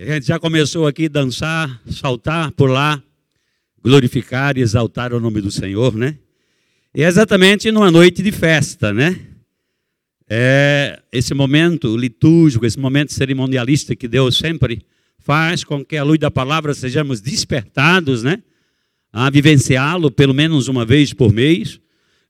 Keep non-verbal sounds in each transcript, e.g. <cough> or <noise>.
A gente já começou aqui a dançar, saltar, pular, glorificar e exaltar o nome do Senhor, né? E é exatamente numa noite de festa, né? É esse momento litúrgico, esse momento cerimonialista que Deus sempre faz com que a luz da palavra sejamos despertados, né? A vivenciá-lo pelo menos uma vez por mês.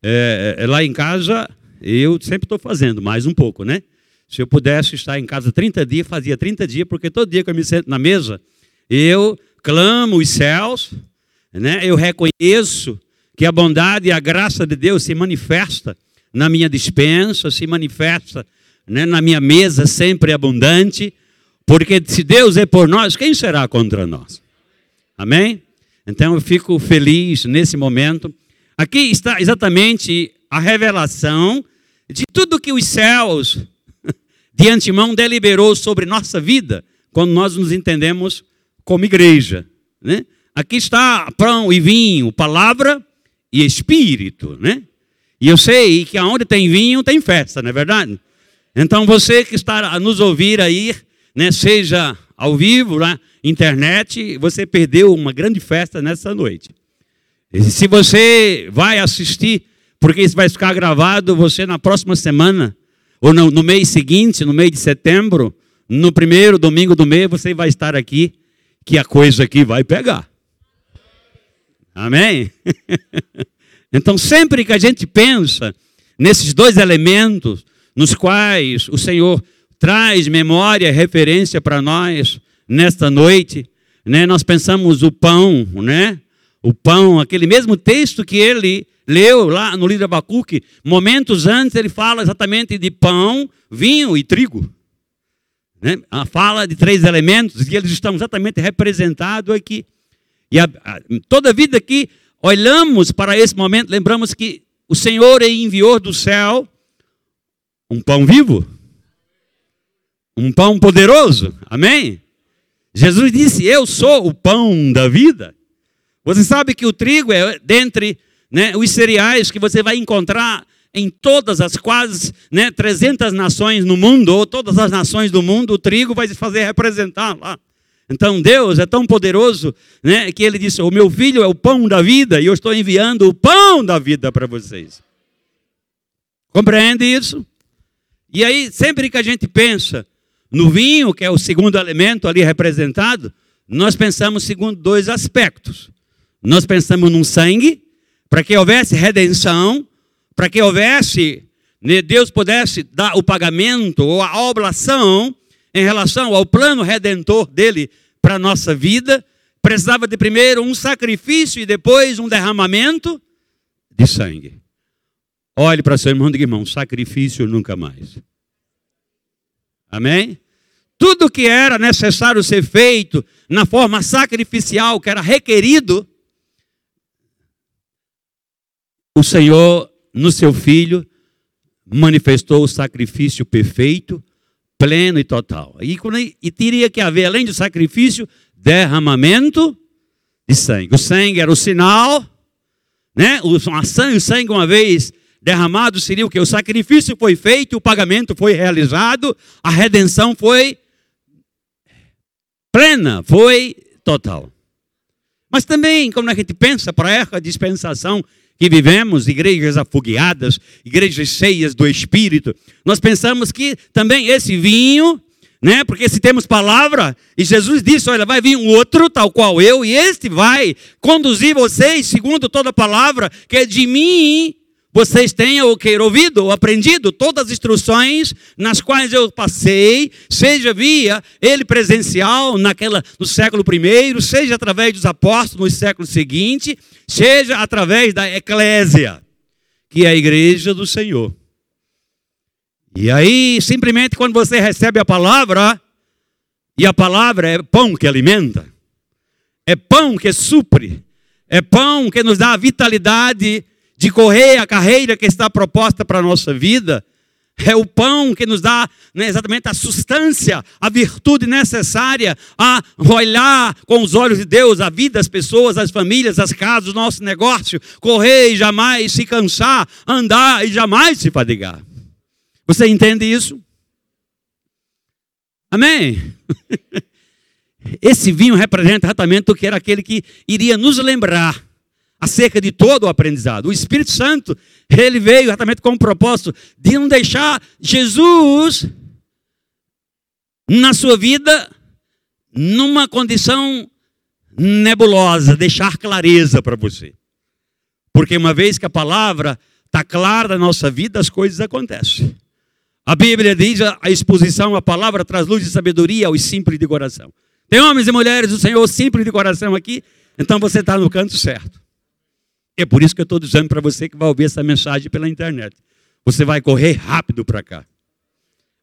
É, é, lá em casa, eu sempre estou fazendo mais um pouco, né? Se eu pudesse estar em casa 30 dias, fazia 30 dias, porque todo dia que eu me sento na mesa, eu clamo os céus, né? eu reconheço que a bondade e a graça de Deus se manifesta na minha dispensa, se manifesta né, na minha mesa sempre abundante, porque se Deus é por nós, quem será contra nós? Amém? Então eu fico feliz nesse momento. Aqui está exatamente a revelação de tudo que os céus de antemão deliberou sobre nossa vida, quando nós nos entendemos como igreja. Né? Aqui está pão e vinho, palavra e espírito. Né? E eu sei que aonde tem vinho tem festa, não é verdade? Então você que está a nos ouvir aí, né, seja ao vivo, na internet, você perdeu uma grande festa nessa noite. E se você vai assistir, porque isso vai ficar gravado, você na próxima semana ou no, no mês seguinte, no mês de setembro, no primeiro domingo do mês, você vai estar aqui, que a coisa aqui vai pegar. Amém? <laughs> então, sempre que a gente pensa nesses dois elementos, nos quais o Senhor traz memória, referência para nós nesta noite, né? Nós pensamos o pão, né? O pão, aquele mesmo texto que ele leu lá no livro de Abacuque, momentos antes ele fala exatamente de pão, vinho e trigo. Né? Fala de três elementos e eles estão exatamente representados aqui. E a, a, toda vida que olhamos para esse momento, lembramos que o Senhor enviou do céu um pão vivo, um pão poderoso. Amém? Jesus disse: Eu sou o pão da vida. Você sabe que o trigo é dentre né, os cereais que você vai encontrar em todas as quase né, 300 nações no mundo, ou todas as nações do mundo, o trigo vai se fazer representar lá. Então Deus é tão poderoso né, que ele disse: O meu filho é o pão da vida, e eu estou enviando o pão da vida para vocês. Compreende isso? E aí, sempre que a gente pensa no vinho, que é o segundo elemento ali representado, nós pensamos segundo dois aspectos. Nós pensamos num sangue, para que houvesse redenção, para que houvesse, né, Deus pudesse dar o pagamento ou a oblação em relação ao plano redentor dele para a nossa vida, precisava de primeiro um sacrifício e depois um derramamento de sangue. Olhe para seu irmão e diga, irmão, sacrifício nunca mais. Amém? Tudo que era necessário ser feito na forma sacrificial, que era requerido, o Senhor, no seu Filho, manifestou o sacrifício perfeito, pleno e total. E, e teria que haver, além do sacrifício, derramamento de sangue. O sangue era o sinal, né? O sangue, o sangue uma vez derramado seria o que? O sacrifício foi feito, o pagamento foi realizado, a redenção foi plena, foi total. Mas também, como a gente pensa para a dispensação que vivemos, igrejas afogueadas, igrejas cheias do Espírito, nós pensamos que também esse vinho, né? Porque se temos palavra, e Jesus disse: Olha, vai vir um outro, tal qual eu, e este vai conduzir vocês segundo toda palavra que é de mim. Vocês tenham o que ouvido ou aprendido todas as instruções nas quais eu passei, seja via ele presencial naquela no século I, seja através dos apóstolos no século seguinte, seja através da eclésia, que é a igreja do Senhor. E aí, simplesmente quando você recebe a palavra, e a palavra é pão que alimenta, é pão que supre, é pão que nos dá a vitalidade de correr a carreira que está proposta para a nossa vida, é o pão que nos dá né, exatamente a substância, a virtude necessária a olhar com os olhos de Deus a vida, as pessoas, as famílias, as casas, o nosso negócio, correr e jamais se cansar, andar e jamais se fadigar. Você entende isso? Amém? <laughs> esse vinho representa exatamente o que era aquele que iria nos lembrar acerca de todo o aprendizado. O Espírito Santo, ele veio exatamente com o propósito de não deixar Jesus na sua vida numa condição nebulosa, deixar clareza para você. Porque uma vez que a palavra está clara na nossa vida, as coisas acontecem. A Bíblia diz a exposição, a palavra traz luz e sabedoria aos simples de coração. Tem homens e mulheres do Senhor simples de coração aqui, então você está no canto certo. É por isso que eu estou dizendo para você que vai ouvir essa mensagem pela internet. Você vai correr rápido para cá.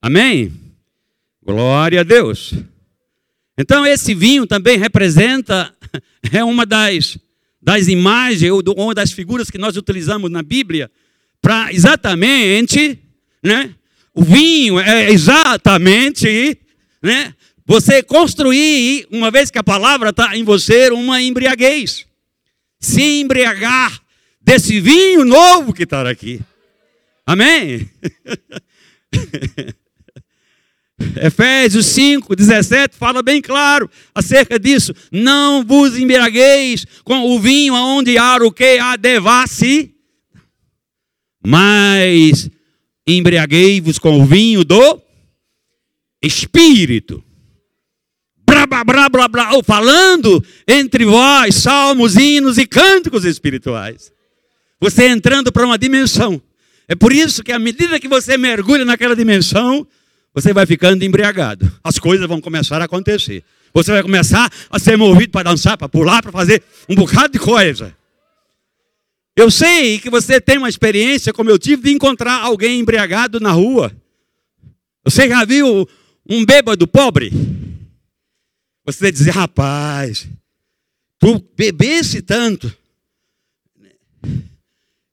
Amém? Glória a Deus. Então, esse vinho também representa, <laughs> é uma das, das imagens, ou uma das figuras que nós utilizamos na Bíblia, para exatamente, né? O vinho é exatamente, né? Você construir, uma vez que a palavra está em você, uma embriaguez se embriagar desse vinho novo que está aqui. Amém? <laughs> Efésios 5, 17 fala bem claro acerca disso. Não vos embriagueis com o vinho onde há o que há devassi, mas embriaguei-vos com o vinho do Espírito blá, blá, blá, blá, ou falando entre vós salmos, hinos e cânticos espirituais. Você entrando para uma dimensão. É por isso que à medida que você mergulha naquela dimensão, você vai ficando embriagado. As coisas vão começar a acontecer. Você vai começar a ser movido para dançar, para pular, para fazer um bocado de coisa. Eu sei que você tem uma experiência, como eu tive, de encontrar alguém embriagado na rua. Você já viu um bêbado pobre? Você dizer, rapaz, tu bebesse tanto,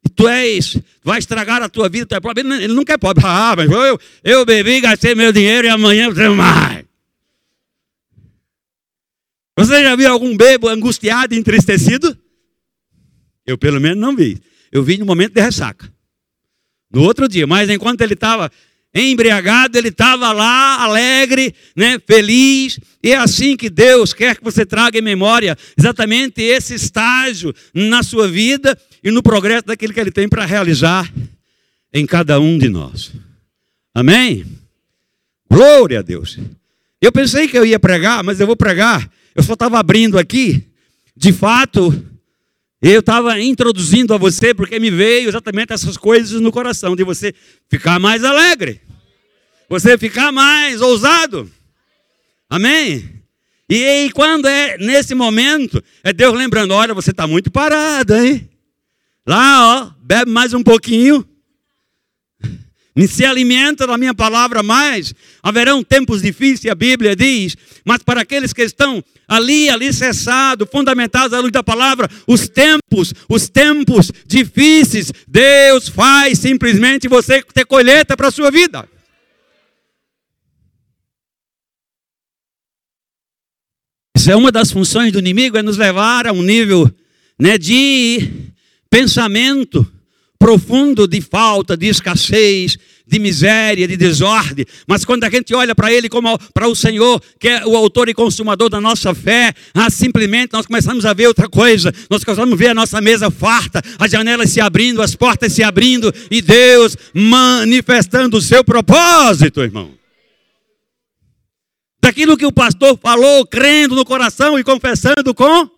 e tu és, vai estragar a tua vida, tu é pobre. Ele não quer pobre. Ah, mas eu, eu bebi, gastei meu dinheiro e amanhã eu tenho mais. Você já viu algum bebo angustiado entristecido? Eu pelo menos não vi. Eu vi no momento de ressaca. No outro dia, mas enquanto ele estava embriagado, ele estava lá alegre, né, feliz. E é assim que Deus quer que você traga em memória exatamente esse estágio na sua vida e no progresso daquilo que ele tem para realizar em cada um de nós. Amém? Glória a Deus. Eu pensei que eu ia pregar, mas eu vou pregar. Eu só estava abrindo aqui. De fato, eu estava introduzindo a você porque me veio exatamente essas coisas no coração, de você ficar mais alegre, você ficar mais ousado. Amém? E, e quando é nesse momento, é Deus lembrando: olha, você está muito parado, hein? Lá, ó, bebe mais um pouquinho se alimenta da minha palavra mais. Haverão tempos difíceis, a Bíblia diz, mas para aqueles que estão ali, ali cessados, fundamentados à luz da palavra, os tempos, os tempos difíceis, Deus faz simplesmente você ter colheita para a sua vida. Isso é uma das funções do inimigo, é nos levar a um nível né, de pensamento profundo de falta, de escassez, de miséria, de desordem. Mas quando a gente olha para Ele como para o Senhor, que é o autor e consumador da nossa fé, ah, simplesmente nós começamos a ver outra coisa. Nós começamos a ver a nossa mesa farta, as janelas se abrindo, as portas se abrindo e Deus manifestando o seu propósito, irmão. Daquilo que o pastor falou, crendo no coração e confessando com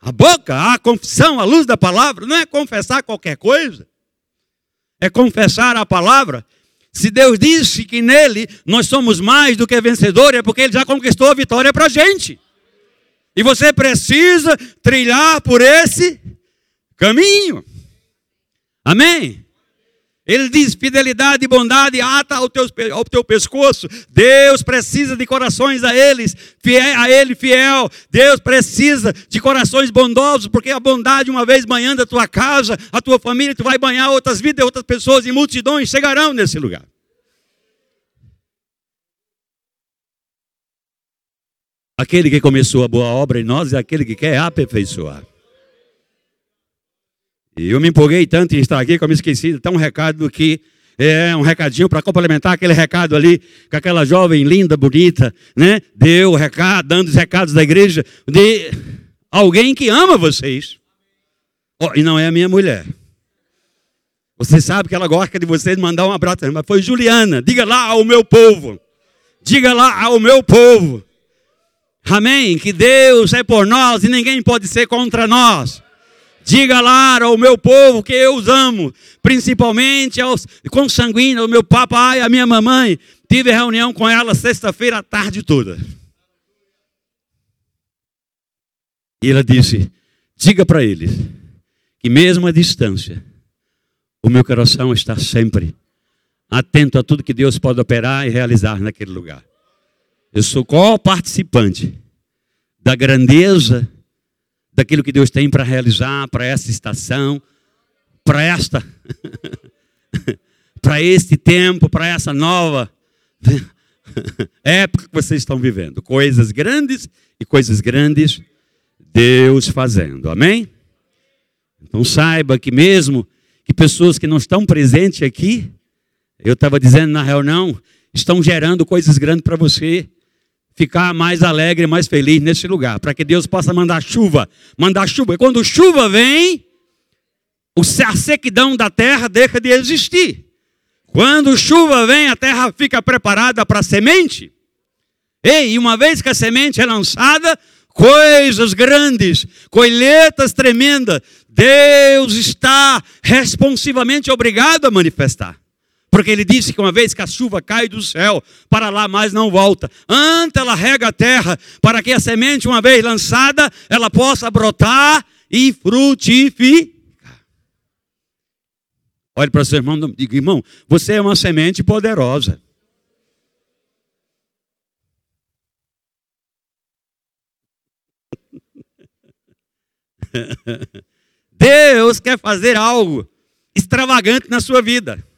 a boca, a confissão, a luz da palavra, não é confessar qualquer coisa é confessar a palavra. Se Deus disse que nele nós somos mais do que vencedores, é porque ele já conquistou a vitória para a gente. E você precisa trilhar por esse caminho. Amém? Ele diz: fidelidade e bondade ata ao teu, ao teu pescoço. Deus precisa de corações a eles, fiel, a Ele fiel. Deus precisa de corações bondosos, porque a bondade, uma vez banhando a tua casa, a tua família, tu vai banhar outras vidas, outras pessoas e multidões chegarão nesse lugar. Aquele que começou a boa obra em nós é aquele que quer aperfeiçoar. E eu me empolguei tanto em estar aqui que eu me esqueci de dar um recado do que É, um recadinho para complementar aquele recado ali, com aquela jovem linda, bonita, né? Deu o recado, dando os recados da igreja, de alguém que ama vocês. Oh, e não é a minha mulher. Você sabe que ela gosta de vocês mandar um abraço, mas foi Juliana. Diga lá ao meu povo. Diga lá ao meu povo. Amém? Que Deus é por nós e ninguém pode ser contra nós. Diga lá ao meu povo que eu os amo, principalmente aos consanguíneos, ao meu papai e a minha mamãe. Tive reunião com ela sexta-feira à tarde toda. E ela disse: Diga para eles que, mesmo à distância, o meu coração está sempre atento a tudo que Deus pode operar e realizar naquele lugar. Eu sou co-participante da grandeza daquilo que Deus tem para realizar para essa estação, para esta <laughs> para este tempo, para essa nova <laughs> época que vocês estão vivendo. Coisas grandes e coisas grandes Deus fazendo. Amém? Então saiba que mesmo que pessoas que não estão presentes aqui, eu estava dizendo na reunião, estão gerando coisas grandes para você ficar mais alegre, mais feliz nesse lugar, para que Deus possa mandar chuva, mandar chuva. E quando chuva vem, a sequidão da terra deixa de existir. Quando chuva vem, a terra fica preparada para a semente. Ei, uma vez que a semente é lançada, coisas grandes, colheitas tremendas, Deus está responsivamente obrigado a manifestar. Porque ele disse que uma vez que a chuva cai do céu, para lá mais não volta. Antes ela rega a terra, para que a semente, uma vez lançada, ela possa brotar e frutificar. Olhe para seu irmão e diga, irmão, você é uma semente poderosa. <laughs> Deus quer fazer algo extravagante na sua vida.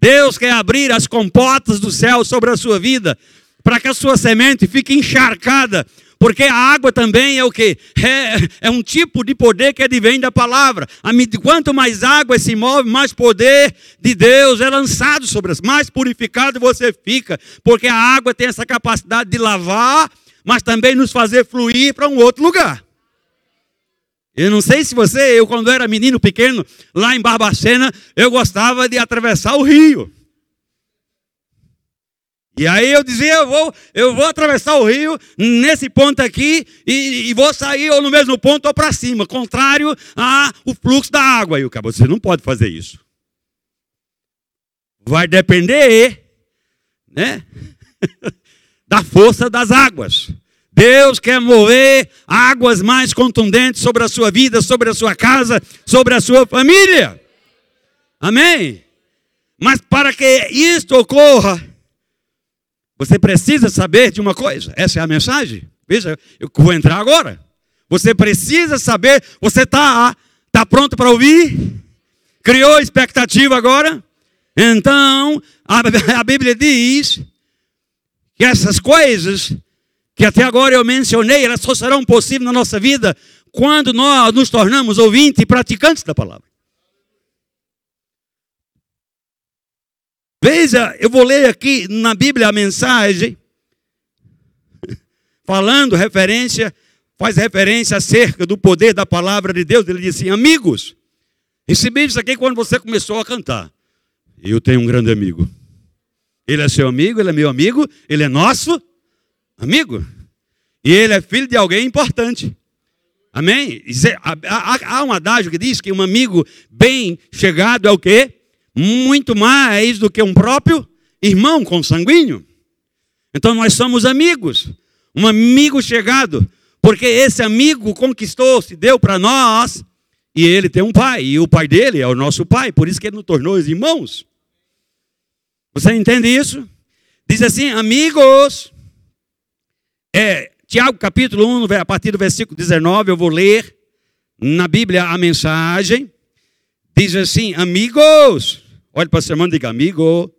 Deus quer abrir as compotas do céu sobre a sua vida, para que a sua semente fique encharcada, porque a água também é o que? É, é, um tipo de poder que advém da palavra. Quanto mais água se move, mais poder de Deus é lançado sobre as. Mais purificado você fica, porque a água tem essa capacidade de lavar, mas também nos fazer fluir para um outro lugar. Eu não sei se você, eu quando era menino pequeno, lá em Barbacena, eu gostava de atravessar o rio. E aí eu dizia, eu vou, eu vou atravessar o rio nesse ponto aqui e, e vou sair ou no mesmo ponto ou para cima, contrário ao fluxo da água. E o cara, você não pode fazer isso. Vai depender, né, <laughs> da força das águas. Deus quer mover águas mais contundentes sobre a sua vida, sobre a sua casa, sobre a sua família. Amém? Mas para que isto ocorra, você precisa saber de uma coisa. Essa é a mensagem. Veja, eu vou entrar agora. Você precisa saber. Você está tá pronto para ouvir? Criou expectativa agora? Então, a, <laughs> a Bíblia diz que essas coisas que até agora eu mencionei, elas só serão possíveis na nossa vida quando nós nos tornamos ouvintes e praticantes da palavra. Veja, eu vou ler aqui na Bíblia a mensagem, <laughs> falando referência, faz referência acerca do poder da palavra de Deus. Ele diz assim: Amigos, recebi isso aqui quando você começou a cantar. Eu tenho um grande amigo. Ele é seu amigo, ele é meu amigo, ele é nosso amigo. E ele é filho de alguém importante. Amém? Há um adágio que diz que um amigo bem chegado é o quê? Muito mais do que um próprio irmão consanguíneo. Então nós somos amigos. Um amigo chegado. Porque esse amigo conquistou, se deu para nós. E ele tem um pai. E o pai dele é o nosso pai. Por isso que ele nos tornou os irmãos. Você entende isso? Diz assim, amigos é, Tiago capítulo 1, a partir do versículo 19, eu vou ler na Bíblia a mensagem. Diz assim: Amigos, olhe para o seu irmão e diga: Amigo.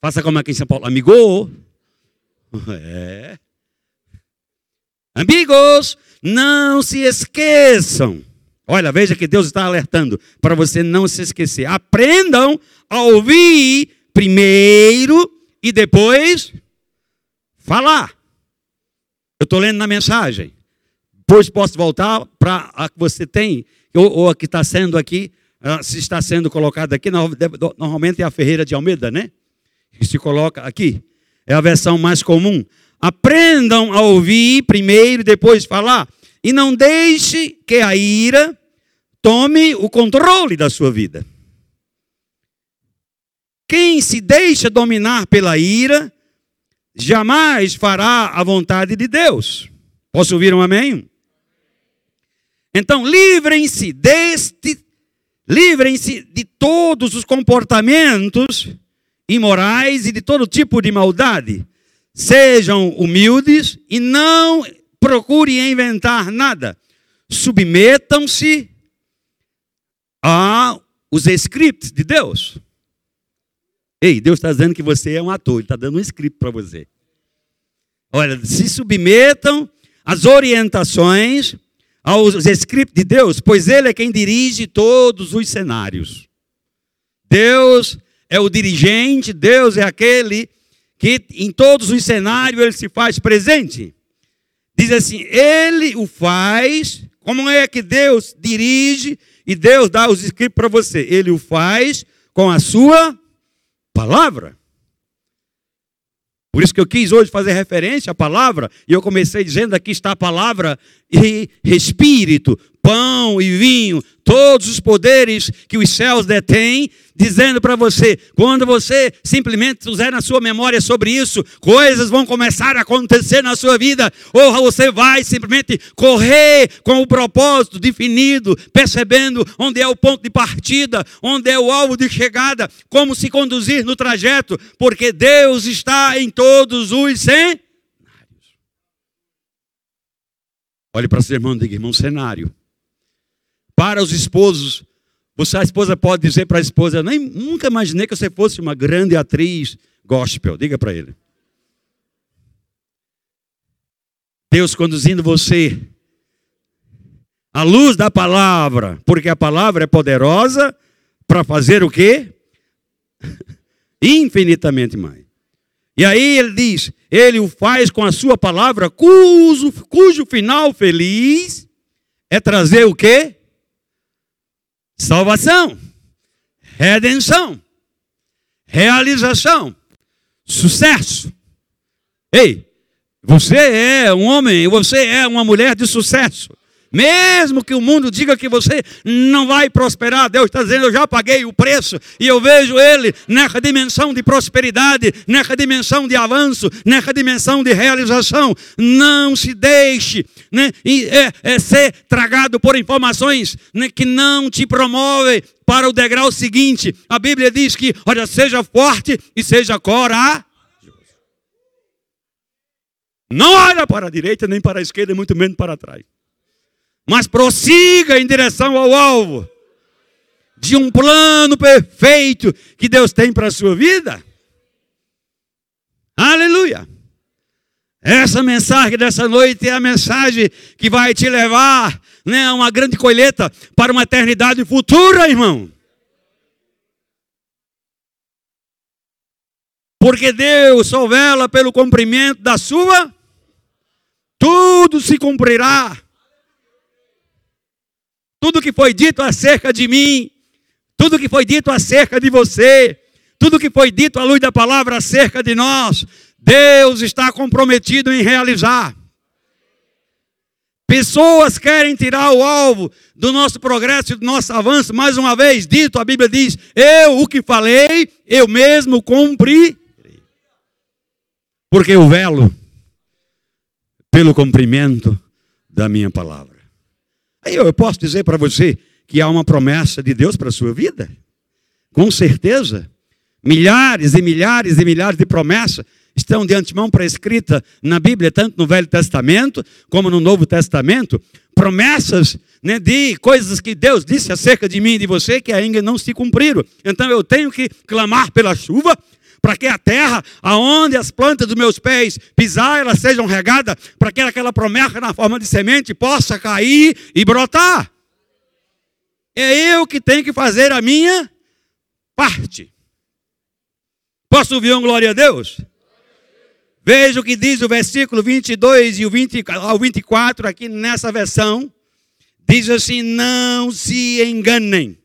Faça como aqui em São Paulo: Amigo. <laughs> É. Amigos, não se esqueçam Olha, veja que Deus está alertando para você não se esquecer. Aprendam a ouvir primeiro e depois falar. Eu estou lendo na mensagem. Depois posso voltar para a que você tem, ou, ou a que está sendo aqui, se está sendo colocada aqui, normalmente é a Ferreira de Almeida, né? Que se coloca aqui. É a versão mais comum. Aprendam a ouvir primeiro e depois falar. E não deixe que a ira tome o controle da sua vida. Quem se deixa dominar pela ira, jamais fará a vontade de Deus. Posso ouvir um amém? Então, livrem-se deste, livrem-se de todos os comportamentos imorais e de todo tipo de maldade. Sejam humildes e não procurem inventar nada. Submetam-se a os scripts de Deus. Ei, Deus está dizendo que você é um ator, Ele está dando um script para você. Olha, se submetam às orientações, aos scripts de Deus, pois Ele é quem dirige todos os cenários. Deus é o dirigente, Deus é aquele que em todos os cenários Ele se faz presente. Diz assim: Ele o faz. Como é que Deus dirige e Deus dá os scripts para você? Ele o faz com a sua palavra. Por isso que eu quis hoje fazer referência à palavra, e eu comecei dizendo: aqui está a palavra e espírito, pão e vinho, todos os poderes que os céus detêm, dizendo para você, quando você simplesmente puser na sua memória sobre isso, coisas vão começar a acontecer na sua vida, ou você vai simplesmente correr com o propósito definido, percebendo onde é o ponto de partida, onde é o alvo de chegada, como se conduzir no trajeto, porque Deus está em todos os cenários. Olhe para seu irmão e diga, irmão, cenário para os esposos. Você, a esposa pode dizer para a esposa: Nem, Nunca imaginei que você fosse uma grande atriz gospel. Diga para ele. Deus conduzindo você à luz da palavra, porque a palavra é poderosa para fazer o quê? <laughs> Infinitamente mais. E aí ele diz: Ele o faz com a sua palavra, cujo, cujo final feliz é trazer o quê? Salvação, redenção, realização, sucesso. Ei, você é um homem, você é uma mulher de sucesso. Mesmo que o mundo diga que você não vai prosperar, Deus está dizendo: eu já paguei o preço e eu vejo Ele nessa dimensão de prosperidade, nessa dimensão de avanço, nessa dimensão de realização. Não se deixe né, é, é, ser tragado por informações né, que não te promovem para o degrau seguinte. A Bíblia diz que, olha, seja forte e seja corajoso. Não olha para a direita nem para a esquerda, muito menos para trás mas prossiga em direção ao alvo de um plano perfeito que Deus tem para a sua vida. Aleluia! Essa mensagem dessa noite é a mensagem que vai te levar né, a uma grande colheita para uma eternidade futura, irmão. Porque Deus só vela pelo cumprimento da sua, tudo se cumprirá tudo que foi dito acerca de mim, tudo que foi dito acerca de você, tudo que foi dito à luz da palavra acerca de nós, Deus está comprometido em realizar. Pessoas querem tirar o alvo do nosso progresso e do nosso avanço, mais uma vez dito, a Bíblia diz: Eu o que falei, eu mesmo cumpri. Porque eu velo pelo cumprimento da minha palavra. Aí eu posso dizer para você que há uma promessa de Deus para a sua vida? Com certeza. Milhares e milhares e milhares de promessas estão de antemão prescritas na Bíblia, tanto no Velho Testamento como no Novo Testamento. Promessas né, de coisas que Deus disse acerca de mim e de você que ainda não se cumpriram. Então eu tenho que clamar pela chuva, para que a terra, aonde as plantas dos meus pés pisar, elas sejam regadas, para que aquela promessa na forma de semente possa cair e brotar. É eu que tenho que fazer a minha parte. Posso ouvir um glória a Deus? Veja o que diz o versículo 22 e o 20 ao 24 aqui nessa versão. Diz assim: Não se enganem,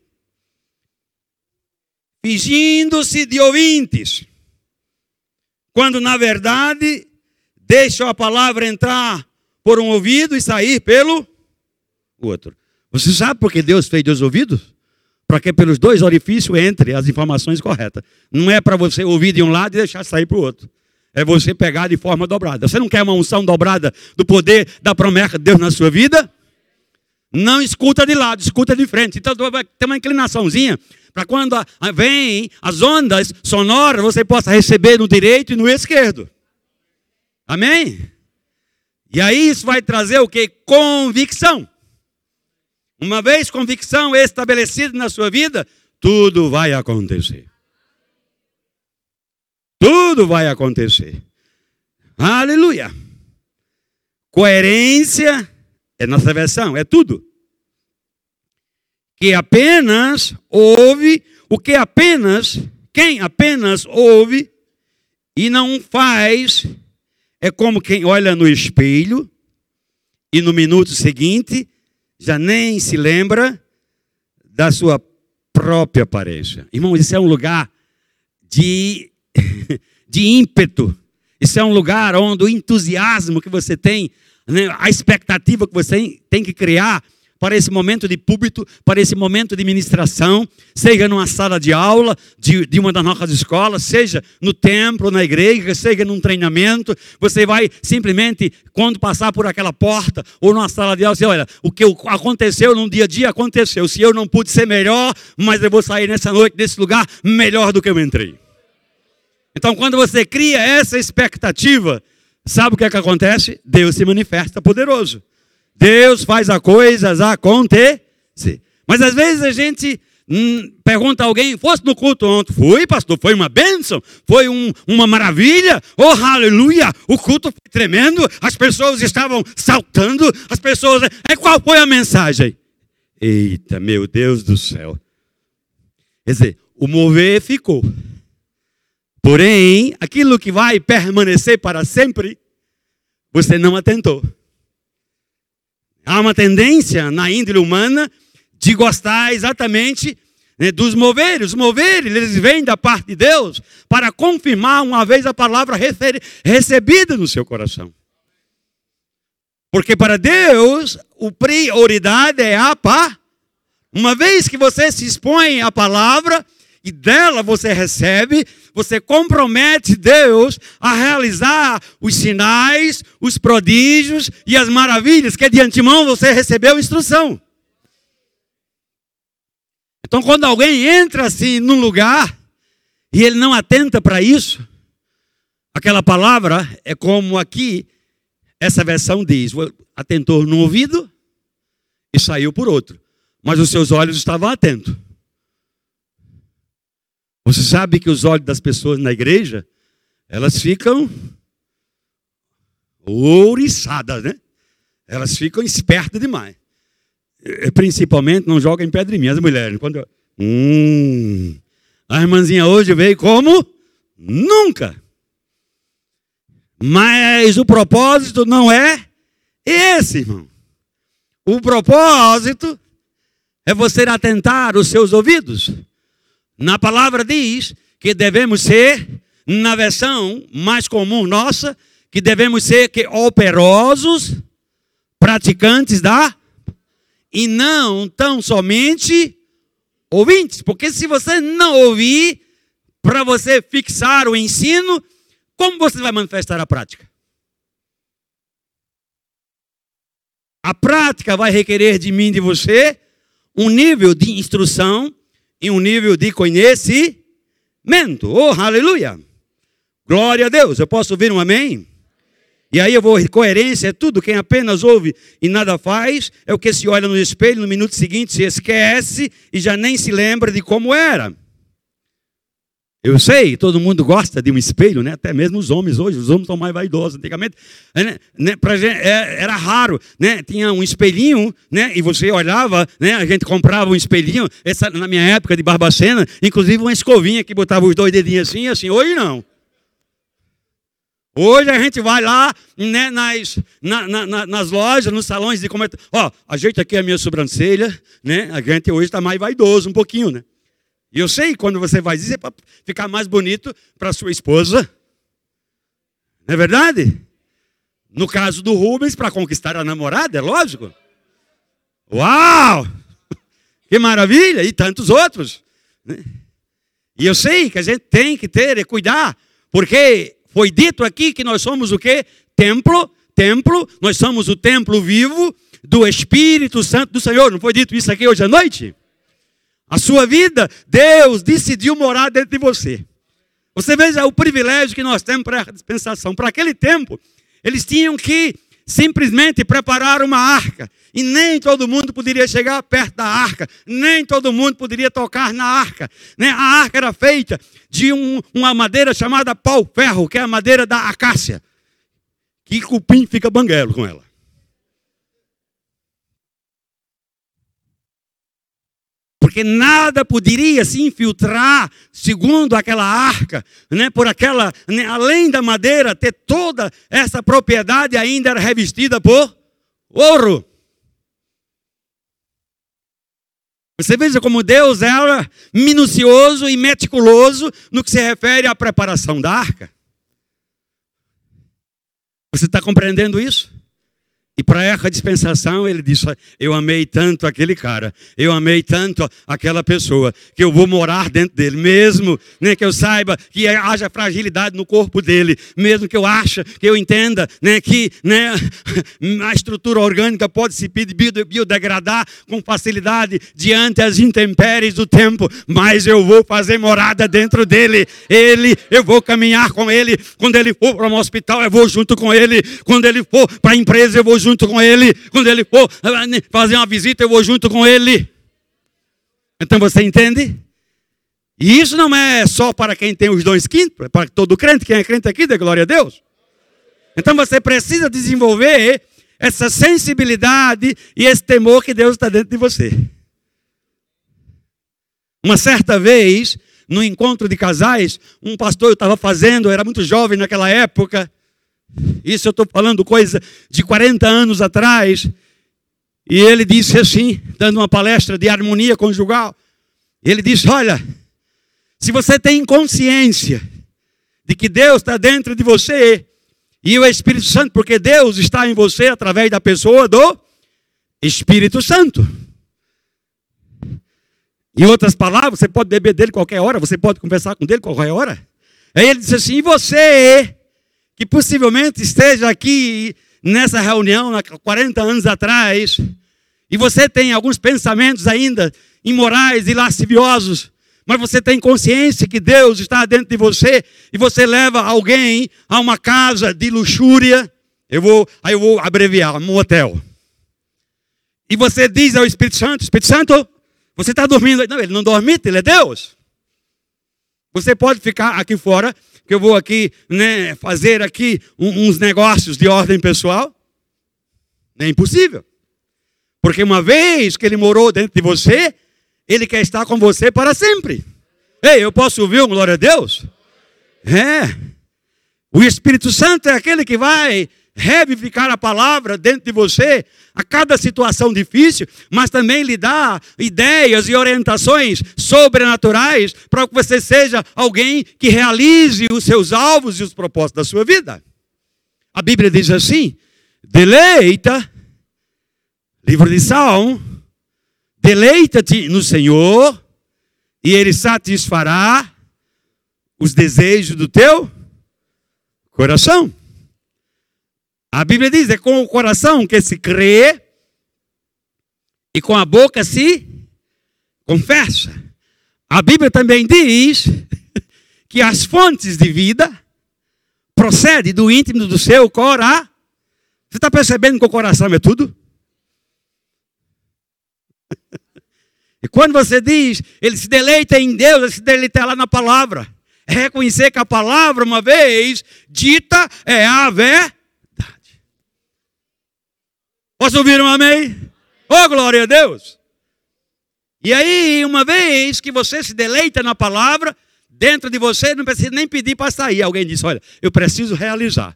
fingindo-se de ouvintes, quando na verdade deixam a palavra entrar por um ouvido e sair pelo outro. Você sabe por que Deus fez dois ouvidos? Para que pelos dois orifícios entre as informações corretas. Não é para você ouvir de um lado e deixar sair para o outro. É você pegar de forma dobrada. Você não quer uma unção dobrada do poder da promessa de Deus na sua vida? Não escuta de lado, escuta de frente. Então vai ter uma inclinaçãozinha para quando vem as ondas sonoras, você possa receber no direito e no esquerdo. Amém? E aí isso vai trazer o que? Convicção. Uma vez convicção estabelecida na sua vida, tudo vai acontecer. Tudo vai acontecer. Aleluia. Coerência é nossa versão, é tudo. Que apenas ouve, o que apenas, quem apenas ouve e não faz, é como quem olha no espelho e no minuto seguinte já nem se lembra da sua própria aparência. Irmãos, isso é um lugar de, <laughs> de ímpeto. Isso é um lugar onde o entusiasmo que você tem, né, a expectativa que você tem que criar para esse momento de púlpito, para esse momento de ministração, seja numa sala de aula de, de uma das nossas escolas, seja no templo, na igreja, seja num treinamento, você vai simplesmente, quando passar por aquela porta ou numa sala de aula, você olha, o que aconteceu no dia a dia aconteceu. Se eu não pude ser melhor, mas eu vou sair nessa noite desse lugar melhor do que eu entrei. Então, quando você cria essa expectativa, sabe o que, é que acontece? Deus se manifesta poderoso. Deus faz as coisas acontecer. Mas às vezes a gente hum, pergunta a alguém: fosse no culto ontem? Fui, pastor, foi uma bênção, foi um, uma maravilha, oh aleluia, o culto foi tremendo, as pessoas estavam saltando, as pessoas. É qual foi a mensagem? Eita, meu Deus do céu. Quer dizer, o mover ficou. Porém, aquilo que vai permanecer para sempre, você não atentou. Há uma tendência na índole humana de gostar exatamente né, dos moveres. Os moveres, eles vêm da parte de Deus para confirmar uma vez a palavra recebida no seu coração. Porque para Deus, a prioridade é a paz. Uma vez que você se expõe à palavra, e dela você recebe, você compromete Deus a realizar os sinais, os prodígios e as maravilhas que de antemão você recebeu instrução. Então, quando alguém entra assim num lugar e ele não atenta para isso, aquela palavra é como aqui essa versão diz: atentou no ouvido e saiu por outro, mas os seus olhos estavam atentos. Você sabe que os olhos das pessoas na igreja, elas ficam ouriçadas, né? Elas ficam espertas demais. Principalmente não jogam em pedra em mim, as mulheres. Quando eu, hum, a irmãzinha hoje veio como nunca. Mas o propósito não é esse, irmão. O propósito é você atentar os seus ouvidos na palavra diz que devemos ser, na versão mais comum nossa, que devemos ser que operosos, praticantes da, e não tão somente ouvintes. Porque se você não ouvir, para você fixar o ensino, como você vai manifestar a prática? A prática vai requerer de mim, de você, um nível de instrução em um nível de conhecimento. Oh, aleluia! Glória a Deus. Eu posso ouvir um amém? E aí eu vou, coerência é tudo. Quem apenas ouve e nada faz é o que se olha no espelho, no minuto seguinte se esquece e já nem se lembra de como era. Eu sei, todo mundo gosta de um espelho, né? Até mesmo os homens hoje, os homens estão mais vaidosos. Antigamente, né? né pra gente, é, era raro, né? Tinha um espelhinho, né? E você olhava, né? A gente comprava um espelhinho. Essa, na minha época de Barbacena, inclusive uma escovinha que botava os dois dedinhos assim, assim. Hoje não. Hoje a gente vai lá né, nas, na, na, nas lojas, nos salões de comentário. Ó, ajeita aqui a minha sobrancelha, né? A gente hoje está mais vaidoso um pouquinho, né? E eu sei quando você faz isso é para ficar mais bonito para sua esposa. Não é verdade? No caso do Rubens, para conquistar a namorada, é lógico. Uau! <laughs> Que maravilha! E tantos outros. Né? E eu sei que a gente tem que ter e cuidar, porque foi dito aqui que nós somos o quê? Templo, templo, nós somos o templo vivo do Espírito Santo do Senhor. Não foi dito isso aqui hoje à noite? A sua vida, Deus decidiu morar dentro de você. Você veja o privilégio que nós temos para a dispensação. Para aquele tempo, eles tinham que simplesmente preparar uma arca. E nem todo mundo poderia chegar perto da arca, nem todo mundo poderia tocar na arca. Né? A arca era feita de um, uma madeira chamada pau-ferro, que é a madeira da acácia. Que cupim fica banguelo com ela. Porque nada poderia se infiltrar, segundo aquela arca, né, por aquela, né, além da madeira, ter toda essa propriedade ainda era revestida por ouro. Você veja como Deus era minucioso e meticuloso no que se refere à preparação da arca. Você está compreendendo isso? E para essa dispensação, ele disse: Eu amei tanto aquele cara, eu amei tanto aquela pessoa, que eu vou morar dentro dele, mesmo né, que eu saiba que haja fragilidade no corpo dele, mesmo que eu ache, que eu entenda né, que né, <laughs> a estrutura orgânica pode se biodegradar com facilidade diante das intempéries do tempo, mas eu vou fazer morada dentro dele. Ele, eu vou caminhar com ele. Quando ele for para um hospital, eu vou junto com ele. Quando ele for para a empresa, eu vou junto junto com ele. Quando ele for fazer uma visita, eu vou junto com ele. Então você entende? E isso não é só para quem tem os dons quintos, é para todo crente. Quem é crente aqui, dê glória a Deus. Então você precisa desenvolver essa sensibilidade e esse temor que Deus está dentro de você. Uma certa vez, no encontro de casais, um pastor estava fazendo, era muito jovem naquela época, isso eu estou falando coisa de 40 anos atrás. E ele disse assim, dando uma palestra de harmonia conjugal. Ele disse: Olha, se você tem consciência de que Deus está dentro de você e o Espírito Santo, porque Deus está em você através da pessoa do Espírito Santo. Em outras palavras, você pode beber dele qualquer hora, você pode conversar com ele qualquer hora. Aí ele disse assim: e você que possivelmente esteja aqui nessa reunião, há 40 anos atrás, e você tem alguns pensamentos ainda imorais e lasciviosos, mas você tem consciência que Deus está dentro de você e você leva alguém a uma casa de luxúria, eu vou, aí eu vou abreviar, um hotel. E você diz ao Espírito Santo, Espírito Santo, você está dormindo? Não, ele não dorme, ele é Deus. Você pode ficar aqui fora que eu vou aqui né, fazer aqui uns negócios de ordem pessoal? É impossível. Porque uma vez que ele morou dentro de você, ele quer estar com você para sempre. Ei, eu posso ouvir um glória a Deus? É. O Espírito Santo é aquele que vai revivificar a palavra dentro de você a cada situação difícil, mas também lhe dá ideias e orientações sobrenaturais para que você seja alguém que realize os seus alvos e os propósitos da sua vida. A Bíblia diz assim: deleita, livro de Salmo, deleita-te no Senhor, e Ele satisfará os desejos do teu coração. A Bíblia diz: é com o coração que se crê e com a boca se confessa. A Bíblia também diz <laughs> que as fontes de vida procedem do íntimo do seu coração. Você está percebendo que o coração é tudo? <laughs> E quando você diz, ele se deleita em Deus, ele se deleita lá na palavra. é reconhecer que a palavra, uma vez dita, é a verdade. Posso ouvir um amém? Oh, glória a Deus! E aí, uma vez que você se deleita na palavra, dentro de você, não precisa nem pedir para sair. Alguém disse: Olha, eu preciso realizar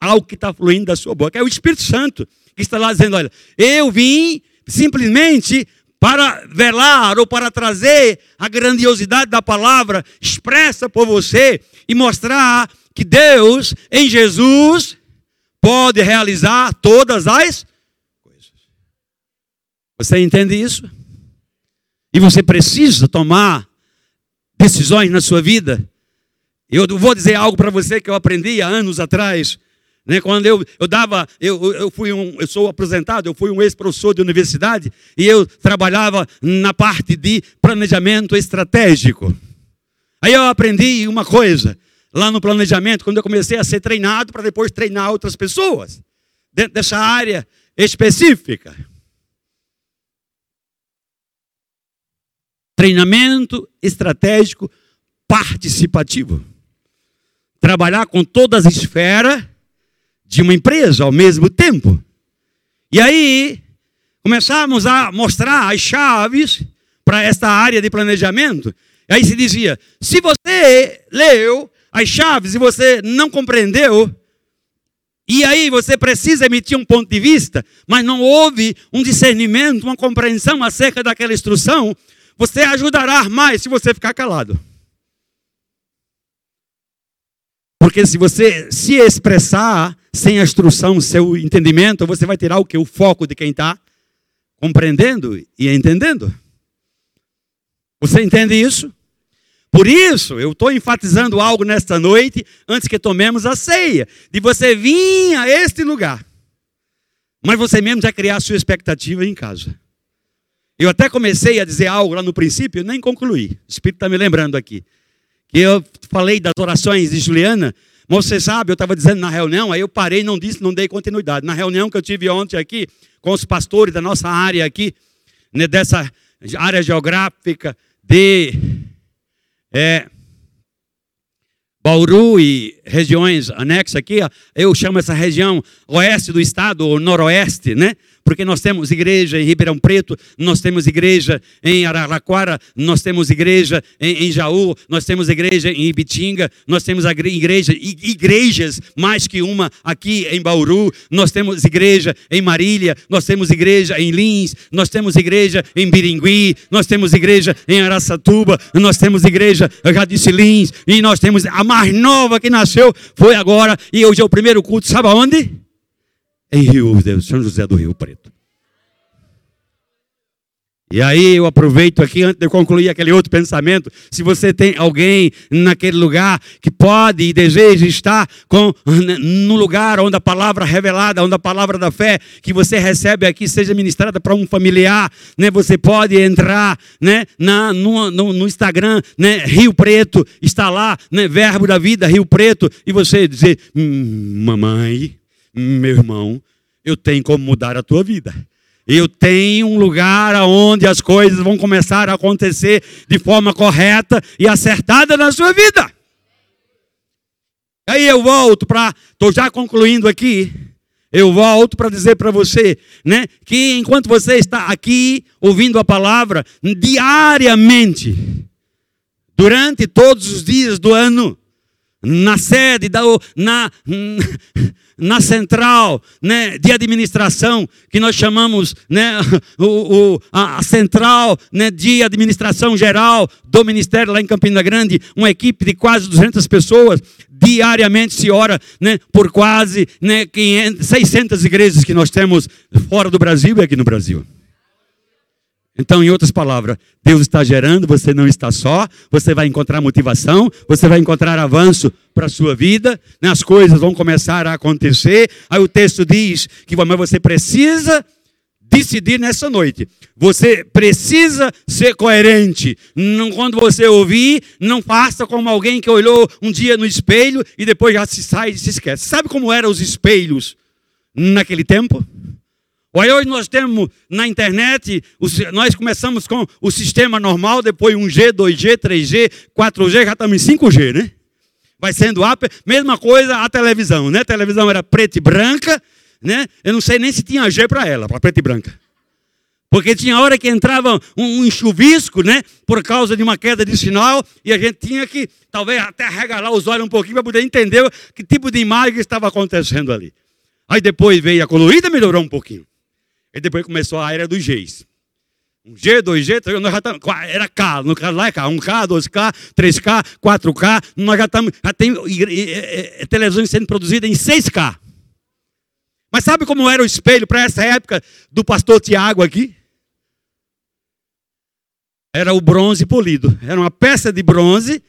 algo que está fluindo da sua boca. É o Espírito Santo que está lá dizendo: Olha, eu vim simplesmente para velar ou para trazer a grandiosidade da palavra expressa por você e mostrar que Deus, em Jesus, pode realizar todas as coisas. Você entende isso? E você precisa tomar decisões na sua vida. Eu vou dizer algo para você que eu aprendi há anos atrás. Né, quando eu, eu dava, eu, eu fui um, eu sou aposentado, eu fui um ex-professor de universidade e eu trabalhava na parte de planejamento estratégico. Aí eu aprendi uma coisa lá no planejamento, quando eu comecei a ser treinado para depois treinar outras pessoas dentro dessa área específica. Treinamento estratégico participativo. Trabalhar com todas as esferas de uma empresa ao mesmo tempo. E aí, começamos a mostrar as chaves para esta área de planejamento. E aí se dizia: se você leu as chaves e você não compreendeu, e aí você precisa emitir um ponto de vista, mas não houve um discernimento, uma compreensão acerca daquela instrução, você ajudará mais se você ficar calado. Porque se você se expressar sem a instrução, seu entendimento, você vai tirar o que? O foco de quem está compreendendo e entendendo. Você entende isso? Por isso, eu estou enfatizando algo nesta noite, antes que tomemos a ceia, de você vir a este lugar, mas você mesmo já criar a sua expectativa em casa. Eu até comecei a dizer algo lá no princípio, nem concluí. O Espírito está me lembrando aqui. Que eu falei das orações de Juliana, mas você sabe, eu estava dizendo na reunião, aí eu parei, não disse, não dei continuidade. Na reunião que eu tive ontem aqui, com os pastores da nossa área aqui, né, dessa área geográfica de é, Bauru e regiões anexas aqui, eu chamo essa região oeste do estado, ou noroeste, né? Porque nós temos igreja em Ribeirão Preto, nós temos igreja em Araraquara, nós temos igreja em, em Jaú, nós temos igreja em Ibitinga, nós temos igreja, igrejas, mais que uma aqui em Bauru, nós temos igreja em Marília, nós temos igreja em Lins, nós temos igreja em Biringui, nós temos igreja em Araçatuba, nós temos igreja, já disse Lins, e nós temos a mais nova que nasceu, foi agora, e hoje é o primeiro culto, sabe aonde? Em Rio, São José do Rio Preto. E aí eu aproveito aqui, antes de eu concluir aquele outro pensamento, se você tem alguém naquele lugar que pode e deseja estar com, no lugar onde a palavra revelada, onde a palavra da fé que você recebe aqui seja ministrada para um familiar, né? você pode entrar né? Na, no, no, no Instagram, né? Rio Preto, está lá, né? Verbo da Vida, Rio Preto, e você dizer, hum, mamãe, meu irmão, eu tenho como mudar a tua vida. Eu tenho um lugar onde as coisas vão começar a acontecer de forma correta e acertada na sua vida. Aí eu volto para, estou já concluindo aqui, eu volto para dizer para você, né, que enquanto você está aqui ouvindo a palavra diariamente, durante todos os dias do ano, na sede, da, na, na central né, de administração, que nós chamamos né, <laughs> o, o, a, central né, de administração geral do Ministério lá em Campina Grande, uma equipe de quase 200 pessoas, diariamente se ora né, por quase né, 500, 600 igrejas que nós temos fora do Brasil e aqui no Brasil. Então, em outras palavras, Deus está gerando, você não está só, você vai encontrar motivação, você vai encontrar avanço para a sua vida, né? as coisas vão começar a acontecer. Aí o texto diz que mas você precisa decidir nessa noite. Você precisa ser coerente. Não, quando você ouvir, não faça como alguém que olhou um dia no espelho e depois já se sai e se esquece. Sabe como eram os espelhos naquele tempo? Olha, hoje nós temos na internet, nós começamos com o sistema normal, depois 1G, 2G, 3G, 4G, já estamos em 5G, né? Vai sendo a mesma coisa a televisão, né? A televisão era preta e branca, né? Eu não sei nem se tinha G para ela, para preta e branca. Porque tinha hora que entrava um, um né? Por causa de uma queda de sinal, e a gente tinha que, talvez, até regalar os olhos um pouquinho para poder entender que tipo de imagem estava acontecendo ali. Aí depois veio a colorida, melhorou um pouquinho. E depois começou a era dos Gs. Um G, 2G, 3, nós já estamos, era K, no caso lá é K, 1K, 2K, 3K, 4K, nós já estamos, já tem televisões sendo produzidas em 6K. Mas sabe como era o espelho para essa época do pastor Tiago aqui? Era o bronze polido. Era uma peça de bronze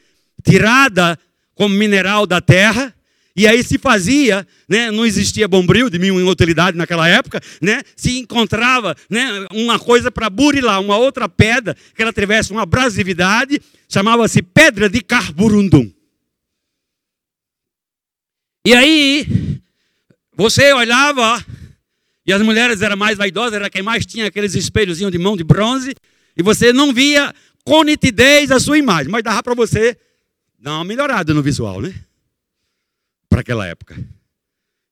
tirada como mineral da terra e aí se fazia, né, não existia bombril de mil utilidade naquela época, né, se encontrava né, uma coisa para burilar, uma outra pedra que ela tivesse uma abrasividade, chamava-se pedra de carburundum. E aí, você olhava, e as mulheres eram mais vaidosas, era quem mais tinha aqueles espelhos de mão de bronze, e você não via com nitidez a sua imagem, mas dava para você dar uma melhorada no visual, né? Para aquela época.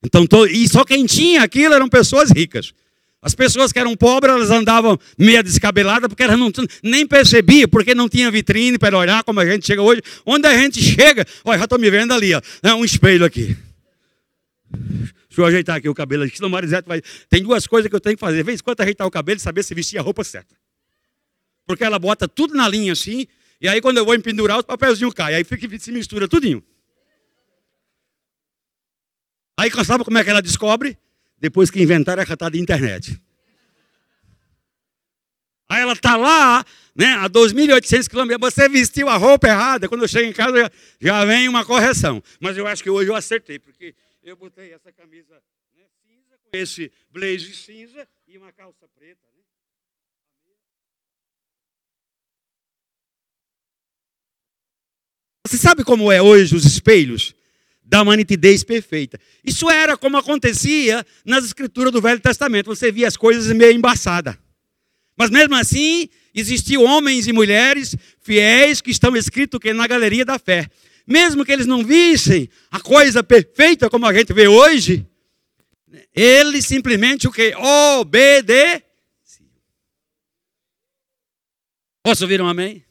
Então, e só quem tinha aquilo eram pessoas ricas. As pessoas que eram pobres, elas andavam meia descabeladas, porque elas não nem percebiam, porque não tinha vitrine para olhar como a gente chega hoje. Onde a gente chega, olha, já estou me vendo ali, ó, é um espelho aqui. Deixa eu ajeitar aqui o cabelo. Senão Marisete vai. Tem duas coisas que eu tenho que fazer. Vez quando ajeitar o cabelo e saber se vestir a roupa certa. Porque ela bota tudo na linha assim, e aí quando eu vou empendurar, os papelzinhos caem. Aí fica, se mistura tudinho. Aí sabe como é que ela descobre? Depois que inventaram a catada de internet. Aí ela está lá, né, a 2.800 quilômetros. Você vestiu a roupa errada. Quando eu chego em casa, já, vem uma correção. Mas eu acho que hoje eu acertei, porque eu botei essa camisa né, cinza com esse blazer cinza e uma calça preta. Né? Você sabe como é hoje os espelhos? Dá uma nitidez perfeita. Isso era como acontecia nas escrituras do Velho Testamento. Você via as coisas meio embaçadas. Mas mesmo assim, existiam homens e mulheres fiéis que estão escritos que na galeria da fé. Mesmo que eles não vissem a coisa perfeita como a gente vê hoje, eles simplesmente o que? Obedeciam. Posso ouvir um amém?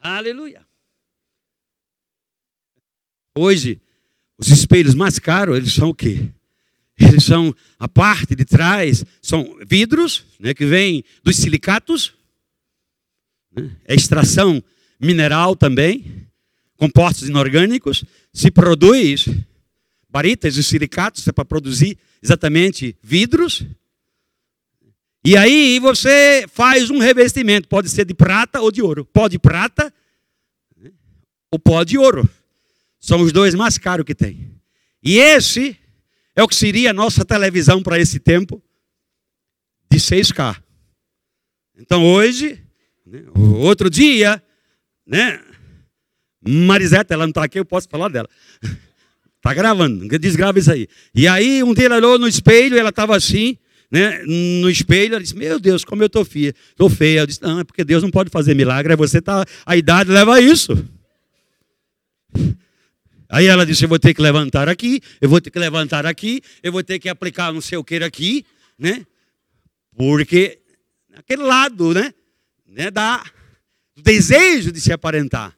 Aleluia. Hoje, os espelhos mais caros, eles são o quê? Eles são, a parte de trás, são vidros, né, que vêm dos silicatos, né, é extração mineral também, compostos inorgânicos, se produz baritas e silicatos é para produzir exatamente vidros. E aí você faz um revestimento, pode ser de prata ou de ouro. Pó de prata né, ou pó de ouro. São os dois mais caros que tem. E esse é o que seria a nossa televisão para esse tempo, de 6K. Então hoje, né, outro dia, né? Mariseta, ela não está aqui, eu posso falar dela. Está <laughs> gravando, desgrava isso aí. E aí, um dia ela olhou no espelho, ela estava assim, né, no espelho, ela disse, meu Deus, como eu estou feia. Estou feia. Eu disse, não, é porque Deus não pode fazer milagre, é você tá, a idade leva a isso. Aí ela disse: Eu vou ter que levantar aqui, eu vou ter que levantar aqui, eu vou ter que aplicar não sei o que aqui, né? Porque aquele lado, né? né da, desejo de se aparentar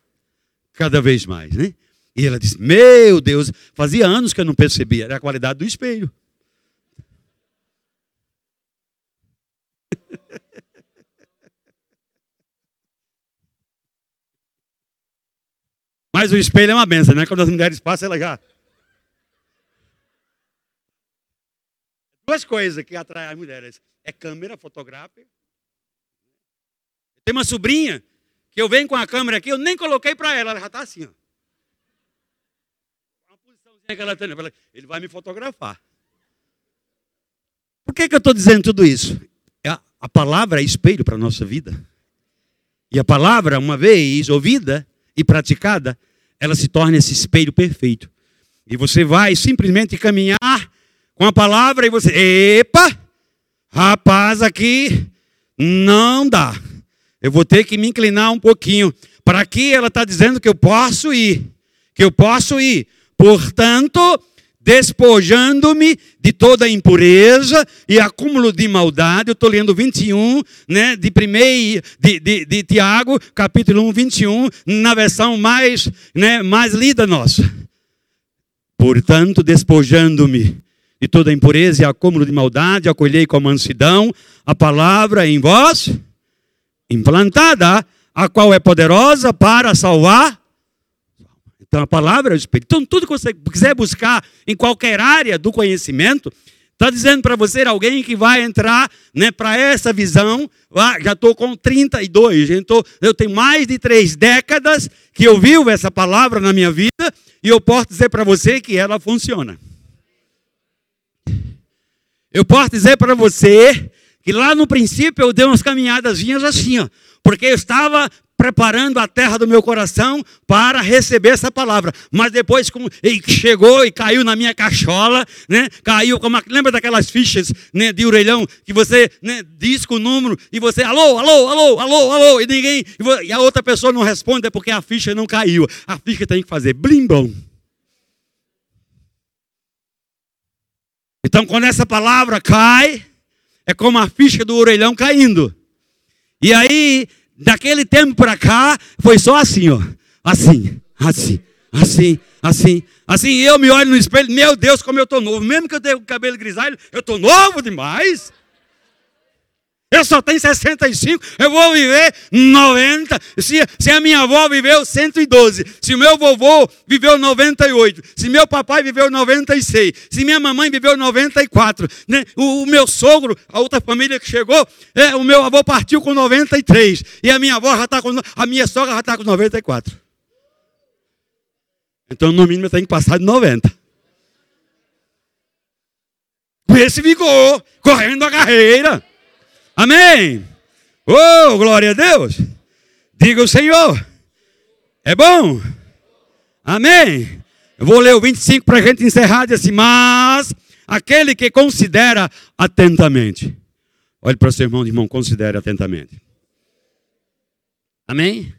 cada vez mais, né? E ela disse: Meu Deus, fazia anos que eu não percebia, era a qualidade do espelho. Mas o espelho é uma benção, né? Quando as mulheres passam, ela já. Duas coisas que atraem as mulheres: é câmera fotográfica. Tem uma sobrinha que eu venho com a câmera aqui, eu nem coloquei para ela, ela já está assim, ó. Que ela tem, ele vai me fotografar. Por que, que eu estou dizendo tudo isso? A, a palavra é espelho para a nossa vida. E a palavra, uma vez ouvida, e praticada, ela se torna esse espelho perfeito. E você vai simplesmente caminhar com a palavra e você, epa, Rapaz, aqui não dá. Eu vou ter que me inclinar um pouquinho. Para aqui ela está dizendo que eu posso ir. Que eu posso ir. Portanto, despojando-me de toda impureza e acúmulo de maldade. Eu estou lendo 21, né, de, primeiro, de, de, de Tiago, capítulo 1, 21, na versão mais, né, mais lida nossa. Portanto, despojando-me de toda impureza e acúmulo de maldade, acolhei com mansidão a palavra em vós, implantada, a qual é poderosa para salvar. Então a palavra é o Espírito. Então tudo que você quiser buscar em qualquer área do conhecimento, está dizendo para você alguém que vai entrar né, para essa visão. Ah, já estou com 32, já eu tenho mais de três décadas que eu vivo essa palavra na minha vida e eu posso dizer para você que ela funciona. Eu posso dizer para você que lá no princípio eu dei umas caminhadas assim, ó, porque eu estava preparando a terra do meu coração para receber essa palavra. Mas depois como, chegou e caiu na minha cachola, né? Caiu como lembra daquelas fichas, né, de orelhão que você, né, diz com o número e você alô, alô, alô, alô, alô e ninguém e a outra pessoa não responde é porque a ficha não caiu. A ficha tem que fazer blimbom. Então, quando essa palavra cai, é como a ficha do orelhão caindo. E aí, daquele tempo para cá, foi só assim, ó. Assim, assim, assim, assim, assim. Eu me olho no espelho, meu Deus, como eu estou novo. Mesmo que eu tenha o cabelo grisalho, eu estou novo demais. Eu só tenho 65, eu vou viver 90. Se, se a minha avó viveu 112, se o meu vovô viveu 98, se meu papai viveu 96, se minha mamãe viveu 94, né? o, o meu sogro, a outra família que chegou, é, o meu avô partiu com 93, e a minha avó já está com, a minha sogra já está com 94. Então, no mínimo, eu tenho que passar de 90. Com esse vigor, correndo a carreira. Amém? Oh, glória a Deus. Diga o Senhor. É bom? Amém? Eu vou ler o 25 para a gente encerrar. Diz assim: Mas aquele que considera atentamente. Olhe para o seu irmão, irmão, considere atentamente. Amém?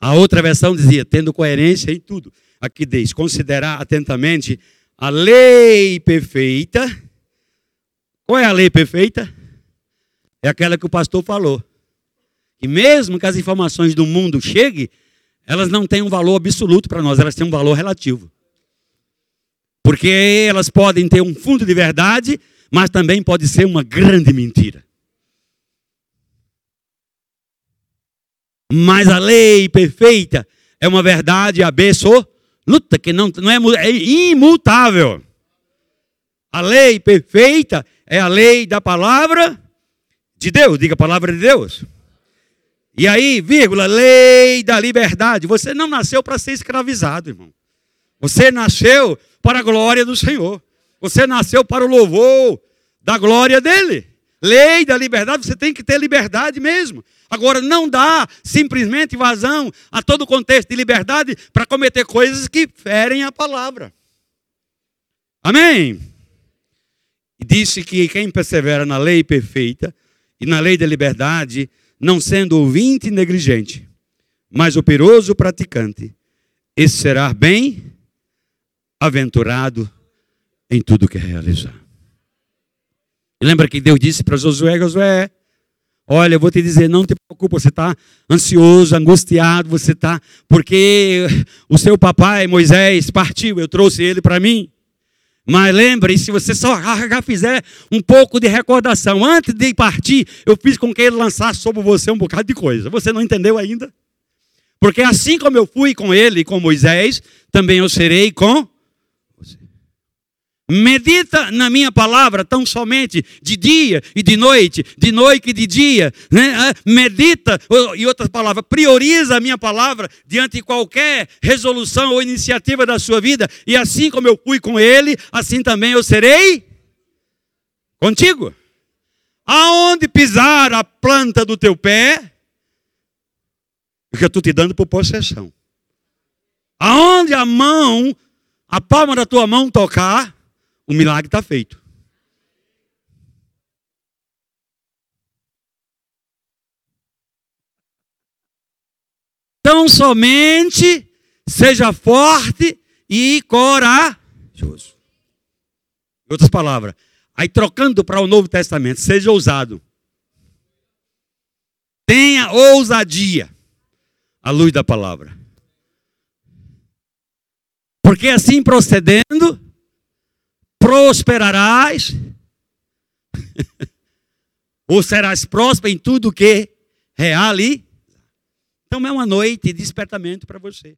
A outra versão dizia: tendo coerência em tudo. Aqui diz: considerar atentamente a lei perfeita. Qual é a lei perfeita? É aquela que o pastor falou. Que mesmo que as informações do mundo cheguem, elas não têm um valor absoluto para nós, elas têm um valor relativo. Porque elas podem ter um fundo de verdade, mas também pode ser uma grande mentira. Mas a lei perfeita é uma verdade absoluta, que não, não é, é imutável. A lei perfeita é a lei da palavra de Deus, diga a palavra de Deus. E aí, vírgula, lei da liberdade. Você não nasceu para ser escravizado, irmão. Você nasceu para a glória do Senhor. Você nasceu para o louvor da glória dele. Lei da liberdade, você tem que ter liberdade mesmo. Agora, não dá simplesmente vazão a todo o contexto de liberdade para cometer coisas que ferem a palavra. Amém? E disse que quem persevera na lei perfeita e na lei da liberdade, não sendo ouvinte negligente, mas operoso praticante, esse será bem aventurado em tudo que realizar. lembra que Deus disse para Josué, Josué, olha, eu vou te dizer, não te preocupe, você está ansioso, angustiado, você está, porque o seu papai Moisés partiu, eu trouxe ele para mim. Mas lembre, se você só fizer um pouco de recordação, antes de partir, eu fiz com que ele lançasse sobre você um bocado de coisa. Você não entendeu ainda? Porque assim como eu fui com ele e com Moisés, também eu serei com Medita na minha palavra tão somente de dia e de noite, de noite e de dia. Né? Ah, medita, e outras palavras, prioriza a minha palavra diante de qualquer resolução ou iniciativa da sua vida. E assim como eu fui com ele, assim também eu serei contigo. Aonde pisar a planta do teu pé, porque eu estou te dando por possessão. Aonde a mão, a palma da tua mão tocar, o milagre está feito. Então somente seja forte e corajoso. Em outras palavras, aí trocando para o Novo Testamento, seja ousado. Tenha ousadia à luz da palavra. Porque assim procedendo, prosperarás, <laughs> ou serás próspero em tudo que realize. Então é uma noite de despertamento para você.